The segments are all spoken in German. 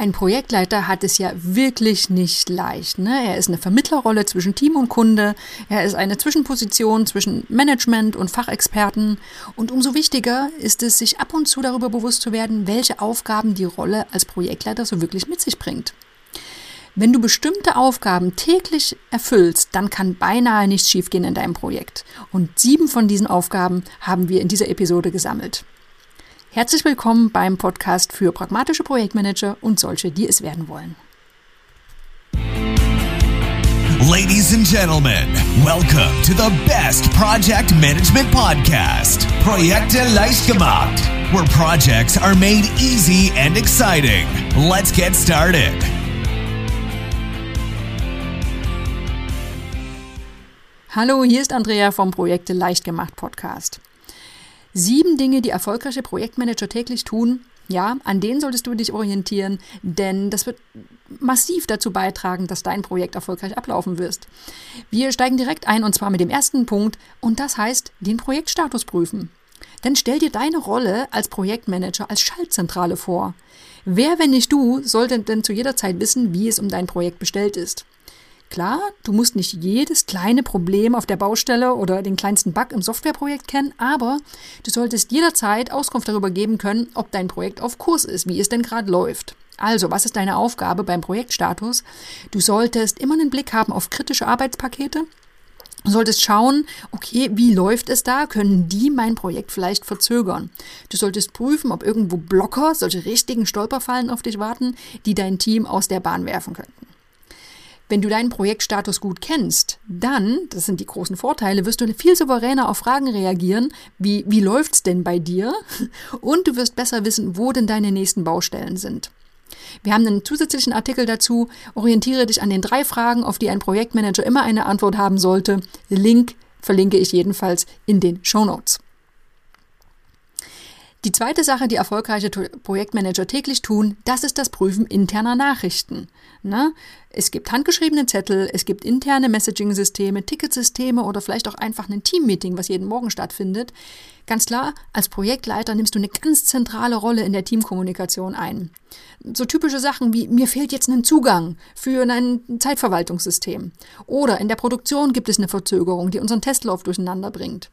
Ein Projektleiter hat es ja wirklich nicht leicht. Ne? Er ist eine Vermittlerrolle zwischen Team und Kunde. Er ist eine Zwischenposition zwischen Management und Fachexperten. Und umso wichtiger ist es, sich ab und zu darüber bewusst zu werden, welche Aufgaben die Rolle als Projektleiter so wirklich mit sich bringt. Wenn du bestimmte Aufgaben täglich erfüllst, dann kann beinahe nichts schiefgehen in deinem Projekt. Und sieben von diesen Aufgaben haben wir in dieser Episode gesammelt. Herzlich willkommen beim Podcast für pragmatische Projektmanager und solche, die es werden wollen. Ladies and gentlemen, welcome to the best project management podcast, Projekte leicht gemacht, where projects are made easy and exciting. Let's get started. Hallo, hier ist Andrea vom Projekte leicht gemacht Podcast. Sieben Dinge, die erfolgreiche Projektmanager täglich tun. Ja, an denen solltest du dich orientieren, denn das wird massiv dazu beitragen, dass dein Projekt erfolgreich ablaufen wirst. Wir steigen direkt ein und zwar mit dem ersten Punkt und das heißt den Projektstatus prüfen. Denn stell dir deine Rolle als Projektmanager als Schaltzentrale vor. Wer, wenn nicht du, sollte denn zu jeder Zeit wissen, wie es um dein Projekt bestellt ist? Klar, du musst nicht jedes kleine Problem auf der Baustelle oder den kleinsten Bug im Softwareprojekt kennen, aber du solltest jederzeit Auskunft darüber geben können, ob dein Projekt auf Kurs ist, wie es denn gerade läuft. Also, was ist deine Aufgabe beim Projektstatus? Du solltest immer einen Blick haben auf kritische Arbeitspakete. Du solltest schauen, okay, wie läuft es da? Können die mein Projekt vielleicht verzögern? Du solltest prüfen, ob irgendwo Blocker, solche richtigen Stolperfallen auf dich warten, die dein Team aus der Bahn werfen könnten. Wenn du deinen Projektstatus gut kennst, dann, das sind die großen Vorteile, wirst du viel souveräner auf Fragen reagieren, wie, wie läuft's denn bei dir? Und du wirst besser wissen, wo denn deine nächsten Baustellen sind. Wir haben einen zusätzlichen Artikel dazu. Orientiere dich an den drei Fragen, auf die ein Projektmanager immer eine Antwort haben sollte. Link verlinke ich jedenfalls in den Show Notes. Die zweite Sache, die erfolgreiche Projektmanager täglich tun, das ist das Prüfen interner Nachrichten. Ne? Es gibt handgeschriebene Zettel, es gibt interne Messaging-Systeme, Ticketsysteme oder vielleicht auch einfach ein Teammeeting, was jeden Morgen stattfindet. Ganz klar, als Projektleiter nimmst du eine ganz zentrale Rolle in der Teamkommunikation ein. So typische Sachen wie mir fehlt jetzt ein Zugang für ein Zeitverwaltungssystem. Oder in der Produktion gibt es eine Verzögerung, die unseren Testlauf durcheinander bringt.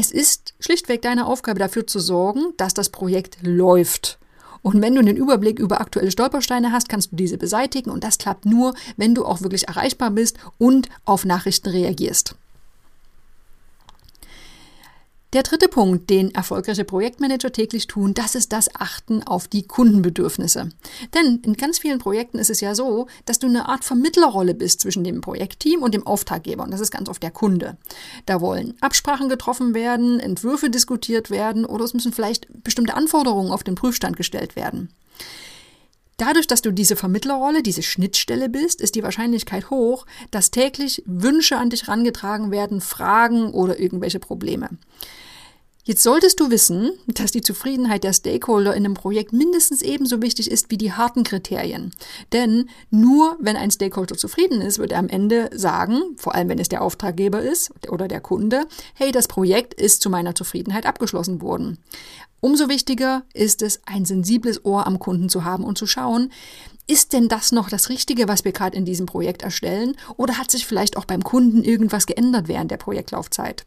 Es ist schlichtweg deine Aufgabe dafür zu sorgen, dass das Projekt läuft. Und wenn du einen Überblick über aktuelle Stolpersteine hast, kannst du diese beseitigen und das klappt nur, wenn du auch wirklich erreichbar bist und auf Nachrichten reagierst. Der dritte Punkt, den erfolgreiche Projektmanager täglich tun, das ist das Achten auf die Kundenbedürfnisse. Denn in ganz vielen Projekten ist es ja so, dass du eine Art Vermittlerrolle bist zwischen dem Projektteam und dem Auftraggeber. Und das ist ganz oft der Kunde. Da wollen Absprachen getroffen werden, Entwürfe diskutiert werden oder es müssen vielleicht bestimmte Anforderungen auf den Prüfstand gestellt werden. Dadurch, dass du diese Vermittlerrolle, diese Schnittstelle bist, ist die Wahrscheinlichkeit hoch, dass täglich Wünsche an dich herangetragen werden, Fragen oder irgendwelche Probleme. Jetzt solltest du wissen, dass die Zufriedenheit der Stakeholder in einem Projekt mindestens ebenso wichtig ist wie die harten Kriterien. Denn nur wenn ein Stakeholder zufrieden ist, wird er am Ende sagen, vor allem wenn es der Auftraggeber ist oder der Kunde, hey, das Projekt ist zu meiner Zufriedenheit abgeschlossen worden. Umso wichtiger ist es, ein sensibles Ohr am Kunden zu haben und zu schauen, ist denn das noch das Richtige, was wir gerade in diesem Projekt erstellen? Oder hat sich vielleicht auch beim Kunden irgendwas geändert während der Projektlaufzeit?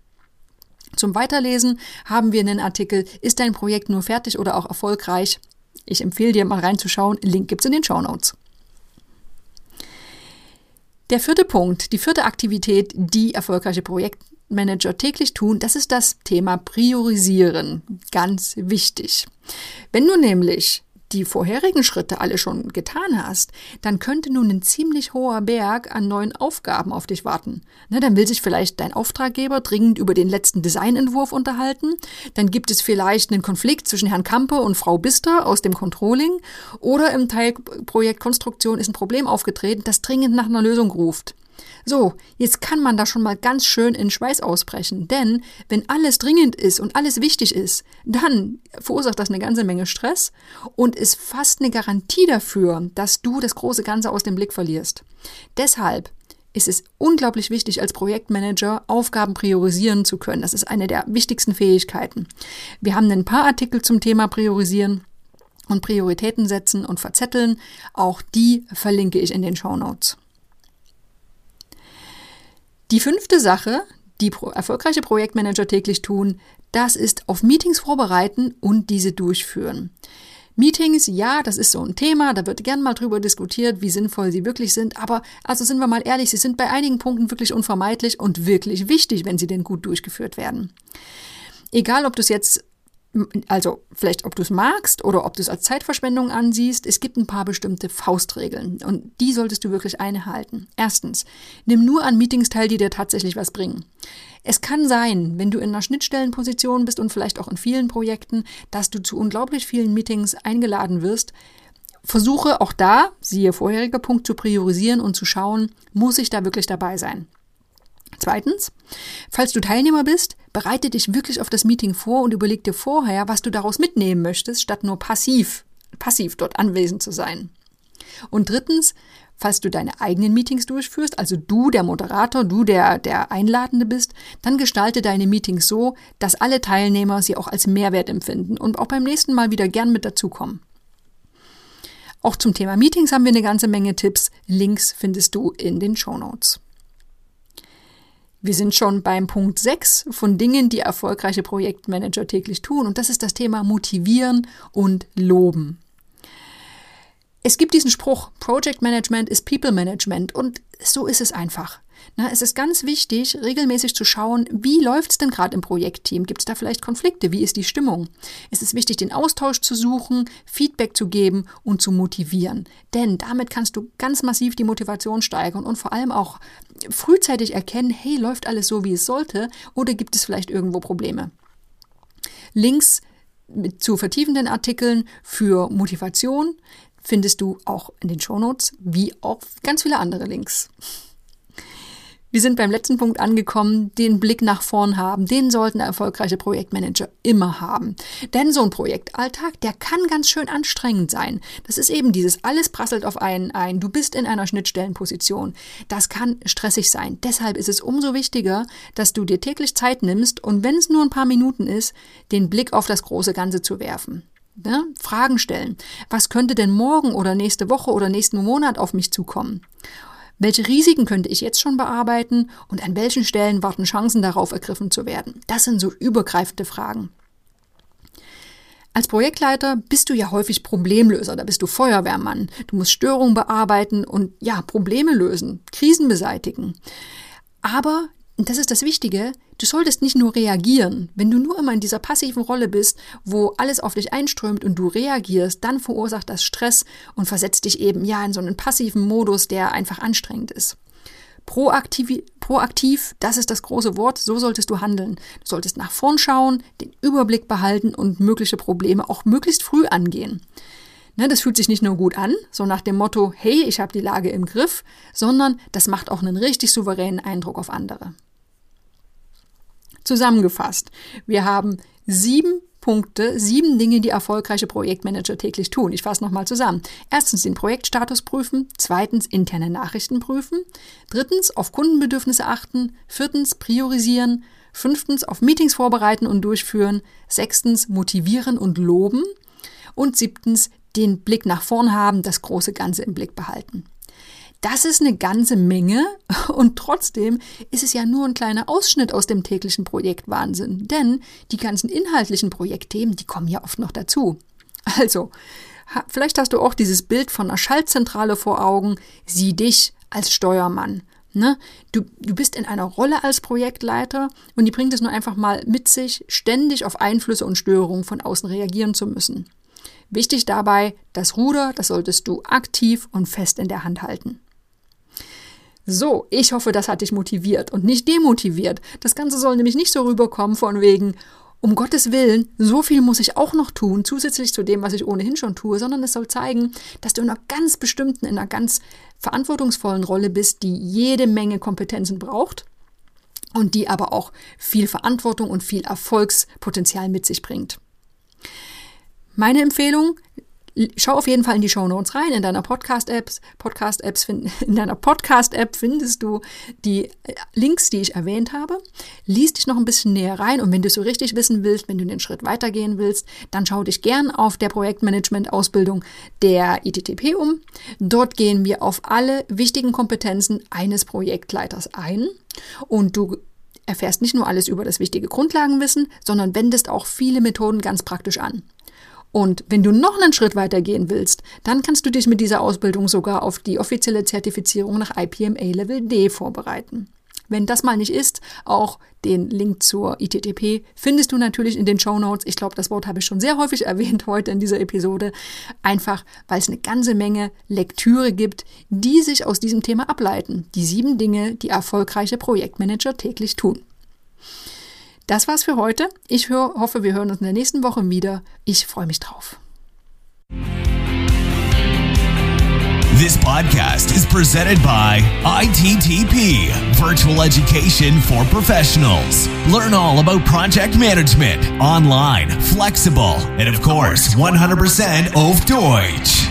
Zum Weiterlesen haben wir einen Artikel, ist dein Projekt nur fertig oder auch erfolgreich? Ich empfehle dir mal reinzuschauen, Link gibt's in den Show Notes. Der vierte Punkt, die vierte Aktivität, die erfolgreiche Projektmanager täglich tun, das ist das Thema Priorisieren. Ganz wichtig. Wenn du nämlich die vorherigen Schritte alle schon getan hast, dann könnte nun ein ziemlich hoher Berg an neuen Aufgaben auf dich warten. Na, dann will sich vielleicht dein Auftraggeber dringend über den letzten Designentwurf unterhalten. Dann gibt es vielleicht einen Konflikt zwischen Herrn Kampe und Frau Bister aus dem Controlling. Oder im Teilprojekt Konstruktion ist ein Problem aufgetreten, das dringend nach einer Lösung ruft. So, jetzt kann man da schon mal ganz schön in Schweiß ausbrechen, denn wenn alles dringend ist und alles wichtig ist, dann verursacht das eine ganze Menge Stress und ist fast eine Garantie dafür, dass du das große Ganze aus dem Blick verlierst. Deshalb ist es unglaublich wichtig, als Projektmanager Aufgaben priorisieren zu können. Das ist eine der wichtigsten Fähigkeiten. Wir haben ein paar Artikel zum Thema Priorisieren und Prioritäten setzen und verzetteln. Auch die verlinke ich in den Show Notes. Die fünfte Sache, die erfolgreiche Projektmanager täglich tun, das ist auf Meetings vorbereiten und diese durchführen. Meetings, ja, das ist so ein Thema, da wird gern mal drüber diskutiert, wie sinnvoll sie wirklich sind, aber also sind wir mal ehrlich, sie sind bei einigen Punkten wirklich unvermeidlich und wirklich wichtig, wenn sie denn gut durchgeführt werden. Egal, ob du es jetzt also vielleicht ob du es magst oder ob du es als Zeitverschwendung ansiehst, es gibt ein paar bestimmte Faustregeln und die solltest du wirklich einhalten. Erstens, nimm nur an Meetings teil, die dir tatsächlich was bringen. Es kann sein, wenn du in einer Schnittstellenposition bist und vielleicht auch in vielen Projekten, dass du zu unglaublich vielen Meetings eingeladen wirst. Versuche auch da, siehe vorheriger Punkt, zu priorisieren und zu schauen, muss ich da wirklich dabei sein. Zweitens, falls du Teilnehmer bist, bereite dich wirklich auf das Meeting vor und überleg dir vorher, was du daraus mitnehmen möchtest, statt nur passiv, passiv dort anwesend zu sein. Und drittens, falls du deine eigenen Meetings durchführst, also du der Moderator, du der, der Einladende bist, dann gestalte deine Meetings so, dass alle Teilnehmer sie auch als Mehrwert empfinden und auch beim nächsten Mal wieder gern mit dazukommen. Auch zum Thema Meetings haben wir eine ganze Menge Tipps. Links findest du in den Show Notes. Wir sind schon beim Punkt 6 von Dingen, die erfolgreiche Projektmanager täglich tun. Und das ist das Thema Motivieren und Loben. Es gibt diesen Spruch, Project Management ist People Management. Und so ist es einfach. Na, es ist ganz wichtig, regelmäßig zu schauen, wie läuft es denn gerade im Projektteam? Gibt es da vielleicht Konflikte? Wie ist die Stimmung? Es ist wichtig, den Austausch zu suchen, Feedback zu geben und zu motivieren. Denn damit kannst du ganz massiv die Motivation steigern und vor allem auch frühzeitig erkennen, hey, läuft alles so, wie es sollte oder gibt es vielleicht irgendwo Probleme? Links zu vertiefenden Artikeln für Motivation findest du auch in den Shownotes, wie auch ganz viele andere Links. Wir sind beim letzten Punkt angekommen, den Blick nach vorn haben. Den sollten erfolgreiche Projektmanager immer haben. Denn so ein Projektalltag, der kann ganz schön anstrengend sein. Das ist eben dieses, alles prasselt auf einen ein. Du bist in einer Schnittstellenposition. Das kann stressig sein. Deshalb ist es umso wichtiger, dass du dir täglich Zeit nimmst und wenn es nur ein paar Minuten ist, den Blick auf das große Ganze zu werfen. Ne? Fragen stellen. Was könnte denn morgen oder nächste Woche oder nächsten Monat auf mich zukommen? Welche Risiken könnte ich jetzt schon bearbeiten und an welchen Stellen warten Chancen darauf ergriffen zu werden? Das sind so übergreifende Fragen. Als Projektleiter bist du ja häufig Problemlöser, da bist du Feuerwehrmann. Du musst Störungen bearbeiten und ja, Probleme lösen, Krisen beseitigen. Aber und das ist das Wichtige, du solltest nicht nur reagieren. Wenn du nur immer in dieser passiven Rolle bist, wo alles auf dich einströmt und du reagierst, dann verursacht das Stress und versetzt dich eben ja in so einen passiven Modus, der einfach anstrengend ist. Proaktiv, proaktiv, das ist das große Wort, so solltest du handeln. Du solltest nach vorn schauen, den Überblick behalten und mögliche Probleme auch möglichst früh angehen. Ne, das fühlt sich nicht nur gut an, so nach dem Motto, hey, ich habe die Lage im Griff, sondern das macht auch einen richtig souveränen Eindruck auf andere. Zusammengefasst, wir haben sieben Punkte, sieben Dinge, die erfolgreiche Projektmanager täglich tun. Ich fasse nochmal zusammen. Erstens den Projektstatus prüfen, zweitens interne Nachrichten prüfen, drittens auf Kundenbedürfnisse achten, viertens priorisieren, fünftens auf Meetings vorbereiten und durchführen, sechstens motivieren und loben und siebtens den Blick nach vorn haben, das große Ganze im Blick behalten. Das ist eine ganze Menge und trotzdem ist es ja nur ein kleiner Ausschnitt aus dem täglichen Projektwahnsinn, denn die ganzen inhaltlichen Projektthemen, die kommen ja oft noch dazu. Also, vielleicht hast du auch dieses Bild von einer Schaltzentrale vor Augen, sieh dich als Steuermann. Ne? Du, du bist in einer Rolle als Projektleiter und die bringt es nur einfach mal mit sich, ständig auf Einflüsse und Störungen von außen reagieren zu müssen. Wichtig dabei, das Ruder, das solltest du aktiv und fest in der Hand halten. So, ich hoffe, das hat dich motiviert und nicht demotiviert. Das Ganze soll nämlich nicht so rüberkommen von wegen, um Gottes Willen, so viel muss ich auch noch tun, zusätzlich zu dem, was ich ohnehin schon tue, sondern es soll zeigen, dass du in einer ganz bestimmten, in einer ganz verantwortungsvollen Rolle bist, die jede Menge Kompetenzen braucht und die aber auch viel Verantwortung und viel Erfolgspotenzial mit sich bringt. Meine Empfehlung, schau auf jeden Fall in die Show Notes rein. In deiner Podcast-Apps, Podcast-Apps, in deiner Podcast-App findest du die äh, Links, die ich erwähnt habe. Lies dich noch ein bisschen näher rein und wenn du so richtig wissen willst, wenn du den Schritt weitergehen willst, dann schau dich gern auf der Projektmanagement-Ausbildung der ITTP um. Dort gehen wir auf alle wichtigen Kompetenzen eines Projektleiters ein und du erfährst nicht nur alles über das wichtige Grundlagenwissen, sondern wendest auch viele Methoden ganz praktisch an. Und wenn du noch einen Schritt weiter gehen willst, dann kannst du dich mit dieser Ausbildung sogar auf die offizielle Zertifizierung nach IPMA Level D vorbereiten. Wenn das mal nicht ist, auch den Link zur ITTP findest du natürlich in den Show Notes. Ich glaube, das Wort habe ich schon sehr häufig erwähnt heute in dieser Episode. Einfach, weil es eine ganze Menge Lektüre gibt, die sich aus diesem Thema ableiten. Die sieben Dinge, die erfolgreiche Projektmanager täglich tun. Das war's für heute. Ich hör, hoffe, wir hören uns in der nächsten Woche wieder. Ich freue mich drauf. This podcast is presented by ITTP, Virtual Education for Professionals. Learn all about project management, online, flexible, and of course, 100% auf Deutsch.